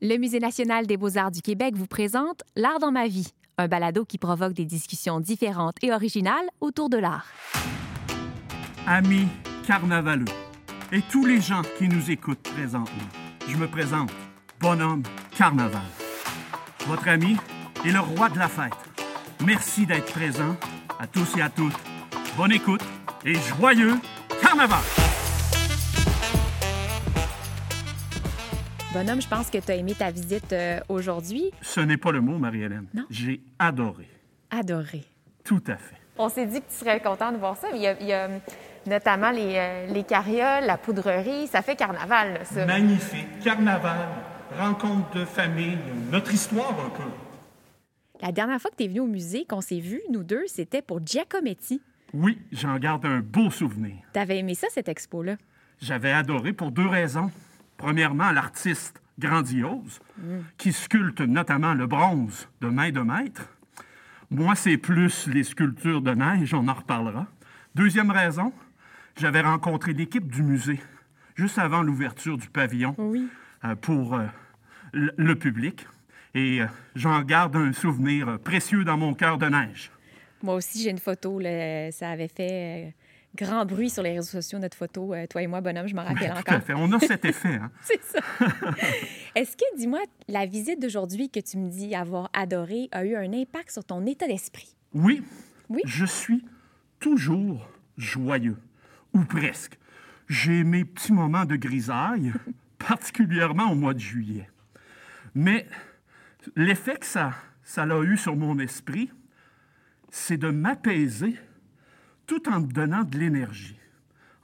Le Musée national des beaux-arts du Québec vous présente L'art dans ma vie, un balado qui provoque des discussions différentes et originales autour de l'art. Amis carnavaleux et tous les gens qui nous écoutent présentement, je me présente, Bonhomme Carnaval. Votre ami et le roi de la fête. Merci d'être présent à tous et à toutes. Bonne écoute et joyeux carnaval! Bonhomme, je pense que tu as aimé ta visite euh, aujourd'hui. Ce n'est pas le mot, Marie-Hélène. Non. J'ai adoré. Adoré. Tout à fait. On s'est dit que tu serais content de voir ça. Il y a, il y a, notamment les, euh, les carrioles, la poudrerie. Ça fait carnaval, là, ça. Magnifique. Carnaval, rencontre de famille, notre histoire un peu. La dernière fois que tu es venu au musée, qu'on s'est vu, nous deux, c'était pour Giacometti. Oui, j'en garde un beau souvenir. T'avais aimé ça, cette expo-là? J'avais adoré pour deux raisons. Premièrement, l'artiste grandiose, qui sculpte notamment le bronze de main de maître. Moi, c'est plus les sculptures de neige, on en reparlera. Deuxième raison, j'avais rencontré l'équipe du musée juste avant l'ouverture du pavillon Oui. euh, pour euh, le, public. Et euh, j'en garde un souvenir précieux dans mon cœur de neige. Moi aussi, j'ai une photo. là. Ça avait fait euh, grand bruit sur les réseaux sociaux, notre photo, euh, toi et moi, Bonhomme, je m'en rappelle Tout à encore. fait. On a cet effet. hein. C'est ça. Est-ce que, dis-moi, la visite d'aujourd'hui que tu me dis avoir adoré a eu un impact sur ton état d'esprit? Oui, Oui? je suis toujours joyeux, ou presque. J'ai mes petits moments de grisaille, particulièrement au mois de juillet. Mais l'effet que ça, ça a eu sur mon esprit, c'est de m'apaiser tout en me donnant de l'énergie.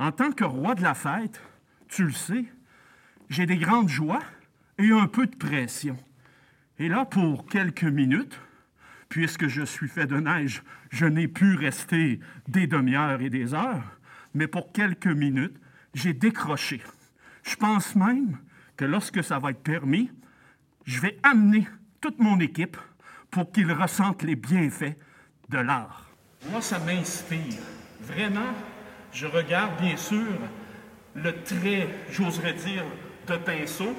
En tant que roi de la fête, tu le sais, j'ai des grandes joies et un peu de pression. Et là, pour quelques minutes, puisque je suis fait de neige, je n'ai pu rester des demi-heures et des heures, mais pour quelques minutes, j'ai décroché. Je pense même que lorsque ça va être permis, je vais amener toute mon équipe pour qu'ils ressentent les bienfaits de l'art. Moi, ça m'inspire. Vraiment, je regarde bien sûr le trait, j'oserais dire, de pinceau.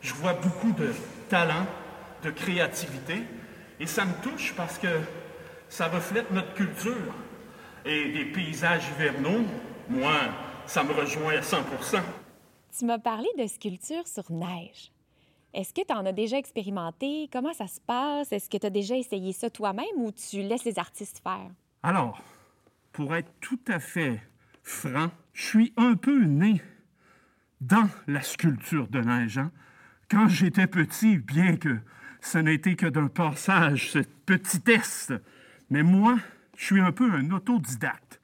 Je vois beaucoup de talent, de créativité, et ça me touche parce que ça reflète notre culture. Et des paysages hivernaux, moi, ça me rejoint à 100% Tu m'as parlé de sculpture sur neige. Est-ce que tu en as déjà expérimenté? Comment ça se passe? Est-ce que tu as déjà essayé ça toi-même ou tu laisses les artistes faire? Alors, pour être tout à fait franc, je suis un peu né dans la sculpture de neige. hein. Quand j'étais petit, bien que ce n'était que d'un passage, ce petit test, mais moi, je suis un peu un autodidacte.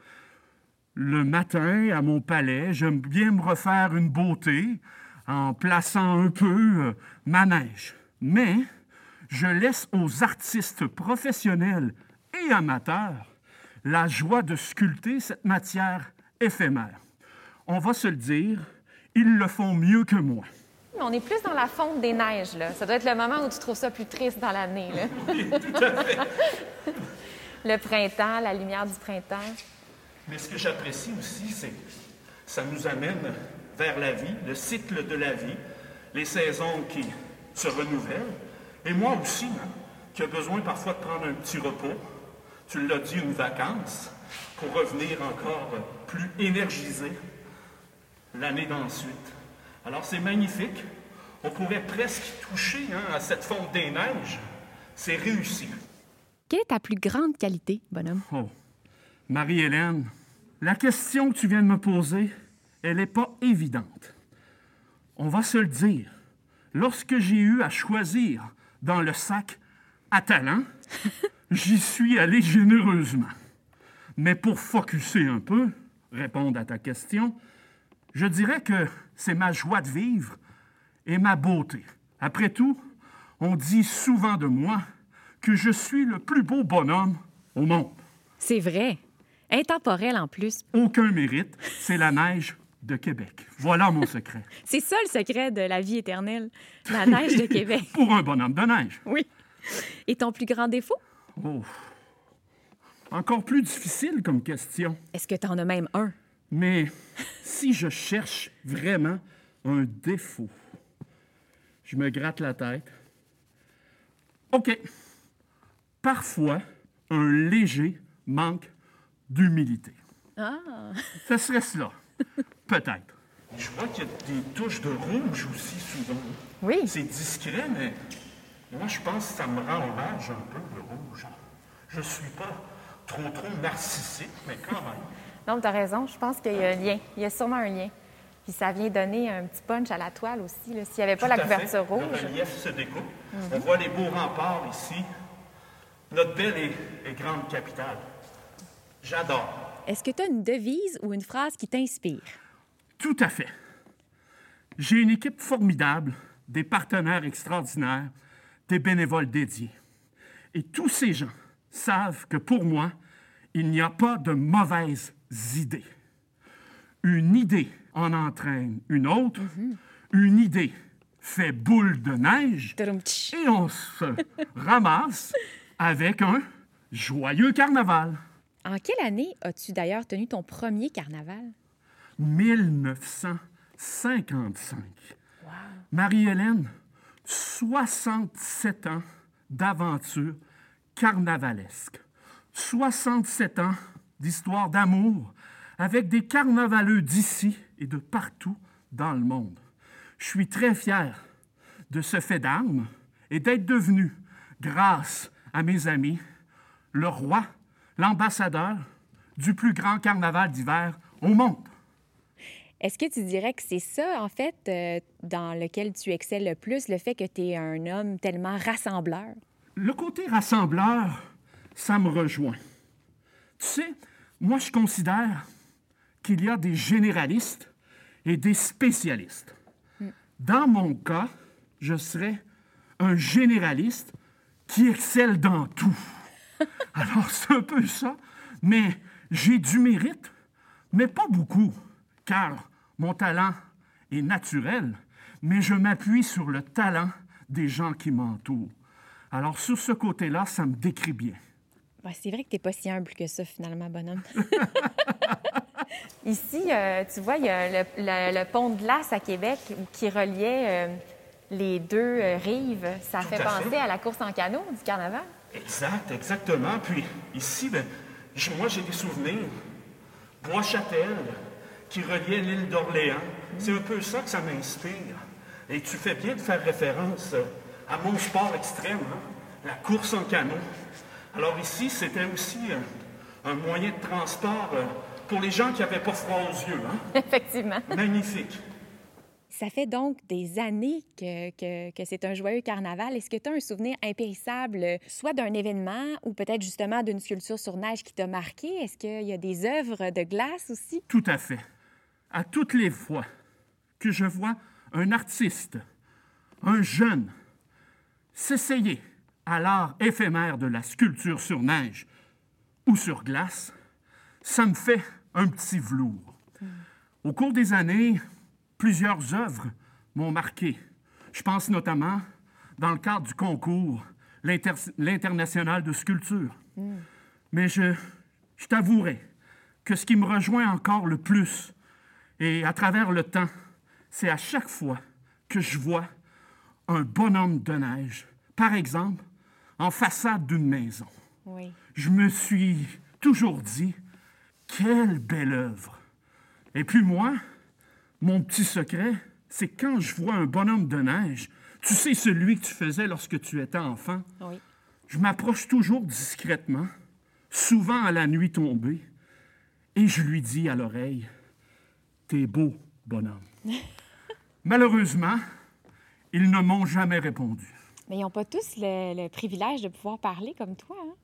Le matin, à mon palais, j'aime bien me refaire une beauté en plaçant un peu euh, ma neige. Mais je laisse aux artistes professionnels et amateurs la joie de sculpter cette matière éphémère. On va se le dire, ils le font mieux que moi. Mais on est plus dans la fonte des neiges, là. Ça doit être le moment où tu trouves ça plus triste dans l'année, là. le printemps, la lumière du printemps. Mais ce que j'apprécie aussi, c'est que ça nous amène vers la vie, le cycle de la vie, les saisons qui se renouvellent. Et moi aussi, hein, qui a besoin parfois de prendre un petit repos, tu l'as dit, une vacance, pour revenir encore plus énergisé l'année d'ensuite. Alors c'est magnifique. On pourrait presque toucher hein, à cette fonte des neiges. C'est réussi. Quelle est ta plus grande qualité, bonhomme? Oh, Marie-Hélène, la question que tu viens de me poser, elle n'est pas évidente. On va se le dire. Lorsque j'ai eu à choisir dans le sac à talent, j'y suis allé généreusement. Mais pour focuser un peu, répondre à ta question, je dirais que c'est ma joie de vivre et ma beauté. Après tout, on dit souvent de moi que je suis le plus beau bonhomme au monde. C'est vrai. Intemporel en plus. Aucun mérite, c'est la neige de Québec. Voilà mon secret. C'est ça le secret de la vie éternelle, la neige de Québec. Pour un bonhomme de neige. Oui. Et ton plus grand défaut? Oh. Encore plus difficile comme question. Est-ce que tu en as même un? Mais si je cherche vraiment un défaut, Je me gratte la tête. OK. Parfois, un léger manque d'humilité. Ah! Ce serait cela. Peut-être. Je vois qu'il y a des touches de rouge aussi souvent. Oui. C'est discret, mais moi, je pense que ça me rend hommage un peu, le rouge. Je suis pas trop, trop narcissique, mais quand même. Non, tu as raison. Je pense qu'il y a un lien. Il y a sûrement un lien. Puis ça vient donner un petit punch à la toile aussi. S'il n'y avait pas Tout la à fait. couverture rouge. Le relief se découpe. On voit les beaux remparts ici. Notre belle et, et grande capitale. J'adore. Est-ce que tu as une devise ou une phrase qui t'inspire? Tout à fait. J'ai une équipe formidable, des partenaires extraordinaires, des bénévoles dédiés. Et tous ces gens savent que pour moi, il n'y a pas de mauvaises idées. Une idée en entraîne une autre. Une idée fait boule de neige et on se ramasse avec un joyeux carnaval. En quelle année as-tu d'ailleurs tenu ton premier carnaval? 1955. Marie-Hélène, 67 ans d'aventure carnavalesque. 67 ans d'histoire d'amour avec des carnavaleux d'ici et de partout dans le monde. Je suis très fier de ce fait d'armes et d'être devenu, grâce à mes amis, le roi, l'ambassadeur du plus grand carnaval d'hiver au monde. Est-ce que tu dirais que c'est ça, en fait, euh, dans lequel tu excelles le plus, le fait que tu es un homme tellement rassembleur? Le côté rassembleur, ça me rejoint. Tu sais, moi, je considère qu'il y a des généralistes et des spécialistes. Dans mon cas, je serais un généraliste qui excelle dans tout. Alors, c'est un peu ça, mais j'ai du mérite, mais pas beaucoup, car mon talent est naturel, mais je m'appuie sur le talent des gens qui m'entourent. Alors, sur ce côté-là, ça me décrit bien. Ouais, c'est vrai que tu pas si humble que ça, finalement, bonhomme. Ici, euh, tu vois, il y a le, le- le pont de glace à Québec qui reliait euh, les deux euh, rives. Ça Tout fait à penser fait. à la course en canot du carnaval. Exact, exactement. Puis ici, ben, moi, j'ai des souvenirs. Bois-Châtel, qui reliait l'île d'Orléans. C'est un peu ça que ça m'inspire. Et tu fais bien de faire référence euh, à mon sport extrême, hein, la course en canot. Alors ici, c'était aussi euh, un moyen de transport euh, pour les gens qui n'avaient pas froid aux yeux. hein. Effectivement. Magnifique. Ça fait donc des années que, que- que c'est un joyeux carnaval. Est-ce que tu as un souvenir impérissable, soit d'un événement ou peut-être justement d'une sculpture sur neige qui t'a marqué? Est-ce qu'il y a des œuvres de glace aussi? Tout à fait. À toutes les fois que je vois un artiste, un jeune, s'essayer à l'art éphémère de la sculpture sur neige ou sur glace, ça me fait un petit velours. Au cours des années, plusieurs œuvres m'ont marqué. Je pense notamment dans le cadre du concours l'Inter- l'International de sculpture. Mais je, je t'avouerai que ce qui me rejoint encore le plus, et à travers le temps, c'est à chaque fois que je vois un bonhomme de neige, par exemple, en façade d'une maison. Oui. Je me suis toujours dit, quelle belle œuvre. Et puis moi, mon petit secret, c'est quand je vois un bonhomme de neige, tu sais celui que tu faisais lorsque tu étais enfant, Oui. je m'approche toujours discrètement, souvent à la nuit tombée, et je lui dis à l'oreille T'es beau, bonhomme. Malheureusement, ils ne m'ont jamais répondu. Mais ils n'ont pas tous le, le privilège de pouvoir parler comme toi. Hein?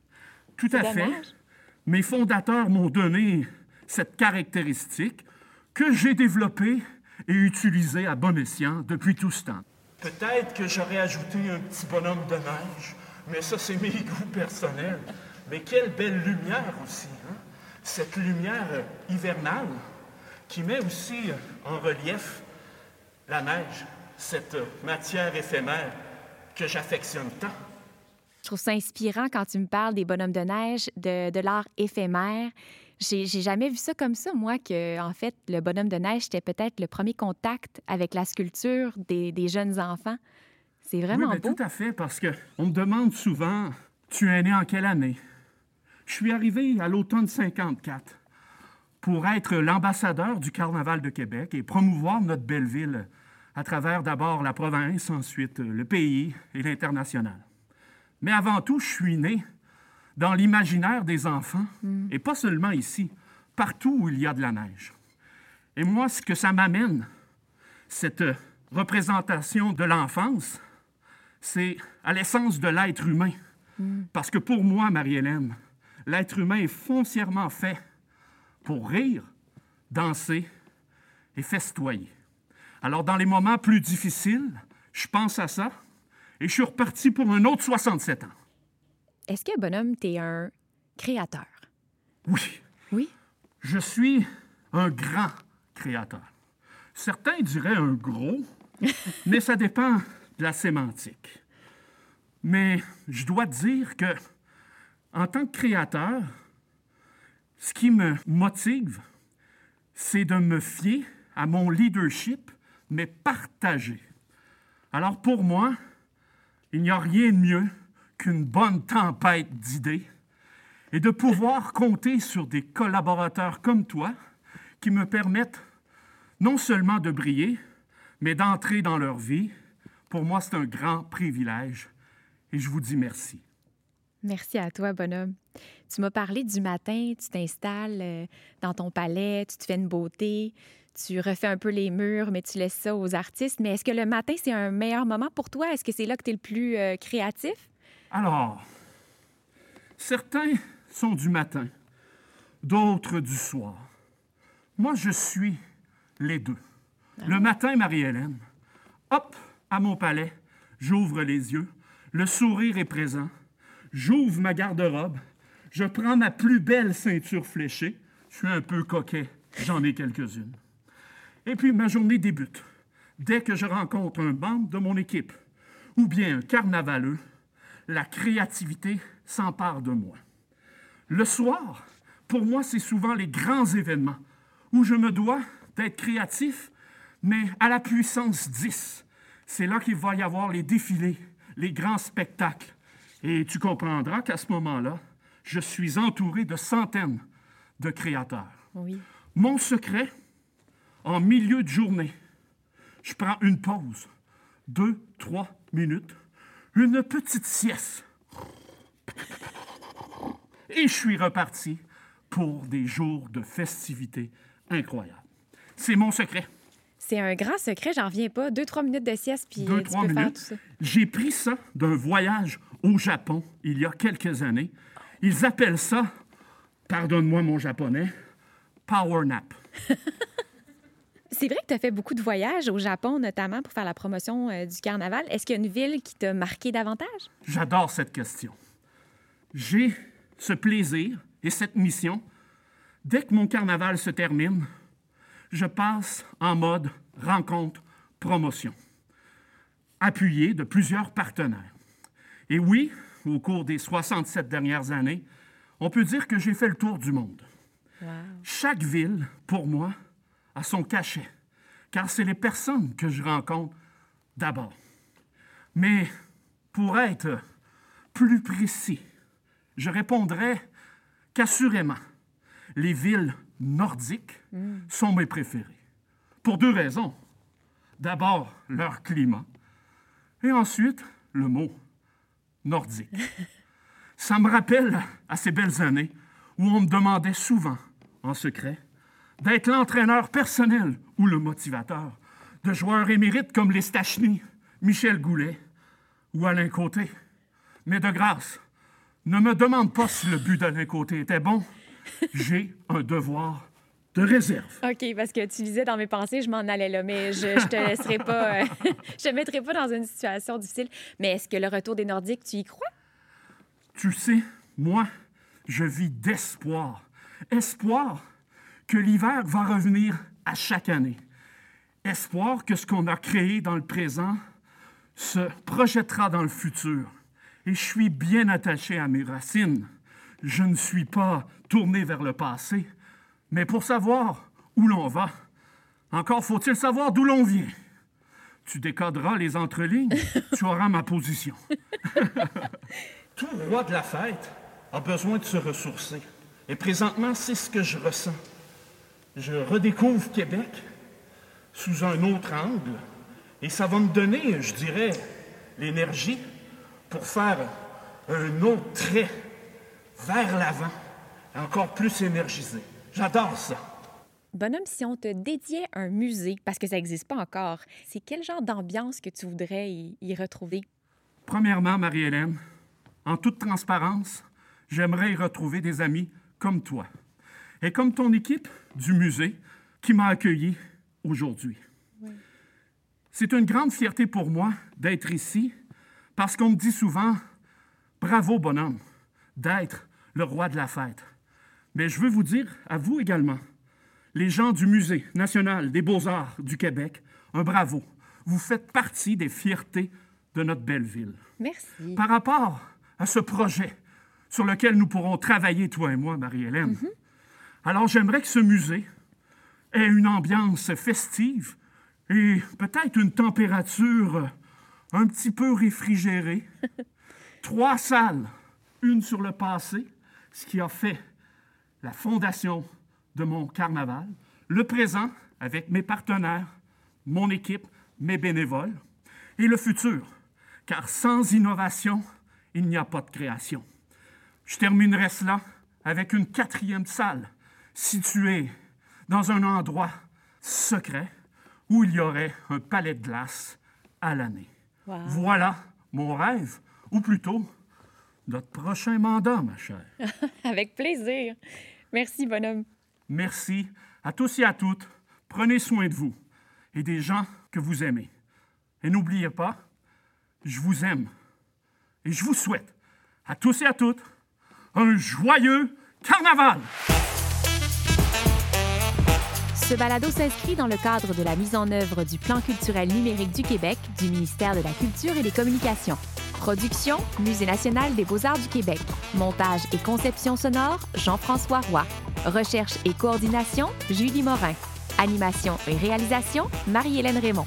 Tout à fait. Mes fondateurs m'ont donné cette caractéristique que j'ai développée et utilisée à bon escient depuis tout ce temps. Peut-être que j'aurais ajouté un petit bonhomme de neige, mais ça, c'est mes goûts personnels. Mais quelle belle lumière aussi, hein? Cette lumière hivernale qui met aussi en relief la neige, cette matière éphémère que j'affectionne tant. Je trouve ça inspirant quand tu me parles des bonhommes de neige, de, de l'art éphémère. J'ai j'ai jamais vu ça comme ça, moi, que, en fait, le bonhomme de neige, c'était peut-être le premier contact avec la sculpture des, des jeunes enfants. C'est vraiment oui, beau. Tout à fait, parce qu'on me demande souvent, tu es né en quelle année? Je suis arrivé à l'automne 54 pour être l'ambassadeur du Carnaval de Québec et promouvoir notre belle ville à travers d'abord la province, ensuite le pays et l'international. Mais avant tout, je suis né dans l'imaginaire des enfants, et pas seulement ici, partout où il y a de la neige. Et moi, ce que ça m'amène, cette représentation de l'enfance, c'est à l'essence de l'être humain. Parce que pour moi, Marie-Hélène, l'être humain est foncièrement fait pour rire, danser et festoyer. Alors, dans les moments plus difficiles, je pense à ça et je suis reparti pour un autre 67 ans. Est-ce que, bonhomme, tu es un créateur? Oui, Oui? je suis un grand créateur. Certains diraient un gros, mais ça dépend de la sémantique. Mais je dois dire que, en tant que créateur, ce qui me motive, c'est de me fier à mon leadership, mais partagé. Alors pour moi, il n'y a rien de mieux qu'une bonne tempête d'idées et de pouvoir compter sur des collaborateurs comme toi qui me permettent non seulement de briller, mais d'entrer dans leur vie. Pour moi, c'est un grand privilège et je vous dis merci. Merci à toi, bonhomme. Tu m'as parlé du matin, tu t'installes euh, dans ton palais, tu te fais une beauté, tu refais un peu les murs, mais tu laisses ça aux artistes. Mais est-ce que le matin, c'est un meilleur moment pour toi? Est-ce que c'est là que tu es le plus euh, créatif? Alors, certains sont du matin, d'autres du soir. Moi, je suis les deux. Le matin, Marie-Hélène, hop, à mon palais, j'ouvre les yeux, le sourire est présent, j'ouvre ma garde-robe, je prends ma plus belle ceinture fléchée, je suis un peu coquet, j'en ai quelques-unes. Et puis ma journée débute dès que je rencontre un membre de mon équipe ou bien un carnavaleux, la créativité s'empare de moi. Le soir, pour moi, c'est souvent les grands événements où je me dois d'être créatif, mais à la puissance 10. C'est là qu'il va y avoir les défilés, les grands spectacles. Et tu comprendras qu'à ce moment-là, je suis entouré de centaines de créateurs. Oui. Mon secret, en milieu de journée, je prends une pause, deux, trois minutes, une petite sieste. Et je suis reparti pour des jours de festivités incroyables. C'est mon secret. C'est un grand secret, j'en reviens pas. Deux, trois minutes de sieste, puis Deux, tu trois peux faire tout minutes. ça. J'ai pris ça d'un voyage au Japon il y a quelques années. Ils appellent ça, pardonne-moi mon japonais, power nap. C'est vrai que tu as fait beaucoup de voyages au Japon, notamment pour faire la promotion euh, du carnaval. Est-ce qu'il y a une ville qui t'a marqué davantage? J'adore cette question. J'ai ce plaisir et cette mission. Dès que mon carnaval se termine, je passe en mode rencontre, promotion, appuyé de plusieurs partenaires. Et oui, au cours des 67 dernières années, on peut dire que j'ai fait le tour du monde. Chaque ville, pour moi, a son cachet, car c'est les personnes que je rencontre d'abord. Mais pour être plus précis, je répondrais qu'assurément, les villes nordiques sont mes préférées. Pour deux raisons. D'abord, leur climat, et ensuite, le mot Ça me rappelle à ces belles années où on me demandait souvent, en secret, d'être l'entraîneur personnel ou le motivateur de joueurs émérites comme les Stachny, Michel Goulet ou Alain Côté. Mais de grâce, ne me demande pas si le but d'Alain Côté était bon. J'ai un devoir de réserve. OK, parce que tu lisais dans mes pensées, je m'en allais là, mais je, je te laisserai pas, euh, je te mettrai pas dans une situation difficile. Mais est-ce que le retour des Nordiques, tu y crois? Tu sais, moi, je vis d'espoir. Espoir que l'hiver va revenir à chaque année. Espoir que ce qu'on a créé dans le présent se projettera dans le futur. Et je suis bien attaché à mes racines. Je ne suis pas tourné vers le passé, mais pour savoir où l'on va, encore faut-il savoir d'où l'on vient. Tu décoderas les entrelignes, tu auras ma position. Tout roi de la fête a besoin de se ressourcer. Et présentement, c'est ce que je ressens. Je redécouvre Québec sous un autre angle. Et ça va me donner, je dirais, l'énergie pour faire un autre trait vers l'avant, encore plus énergisé. J'adore ça. Bonhomme, si on te dédiait un musée, parce que ça n'existe pas encore, c'est quel genre d'ambiance que tu voudrais y, y retrouver? Premièrement, Marie-Hélène, en toute transparence, j'aimerais y retrouver des amis comme toi et comme ton équipe du musée qui m'a accueilli aujourd'hui. C'est une grande fierté pour moi d'être ici parce qu'on me dit souvent bravo bonhomme d'être le roi de la fête. Mais je veux vous dire à vous également, les gens du Musée national des beaux-arts du Québec, un bravo. Vous faites partie des fiertés de notre belle ville. Merci. Par rapport à ce projet sur lequel nous pourrons travailler, toi et moi, Marie-Hélène, alors j'aimerais que ce musée ait une ambiance festive et peut-être une température un petit peu réfrigérée. Trois salles, une sur le passé, ce qui a fait la fondation de mon carnaval, le présent avec mes partenaires, mon équipe, mes bénévoles, et le futur, car sans innovation, il n'y a pas de création. Je terminerai cela avec une quatrième salle située dans un endroit secret où il y aurait un palais de glace à l'année. Wow. Voilà mon rêve, ou plutôt notre prochain mandat, ma chère. Avec plaisir. Merci, bonhomme. Merci à tous et à toutes. Prenez soin de vous et des gens que vous aimez. Et n'oubliez pas, je vous aime et je vous souhaite à tous et à toutes un joyeux carnaval. Ce balado s'inscrit dans le cadre de la mise en œuvre du Plan culturel numérique du Québec du ministère de la Culture et des Communications. Production, Musée national des beaux-arts du Québec. Montage et conception sonore, Jean-François Roy. Recherche et coordination, Julie Morin. Animation et réalisation, Marie-Hélène Raymond.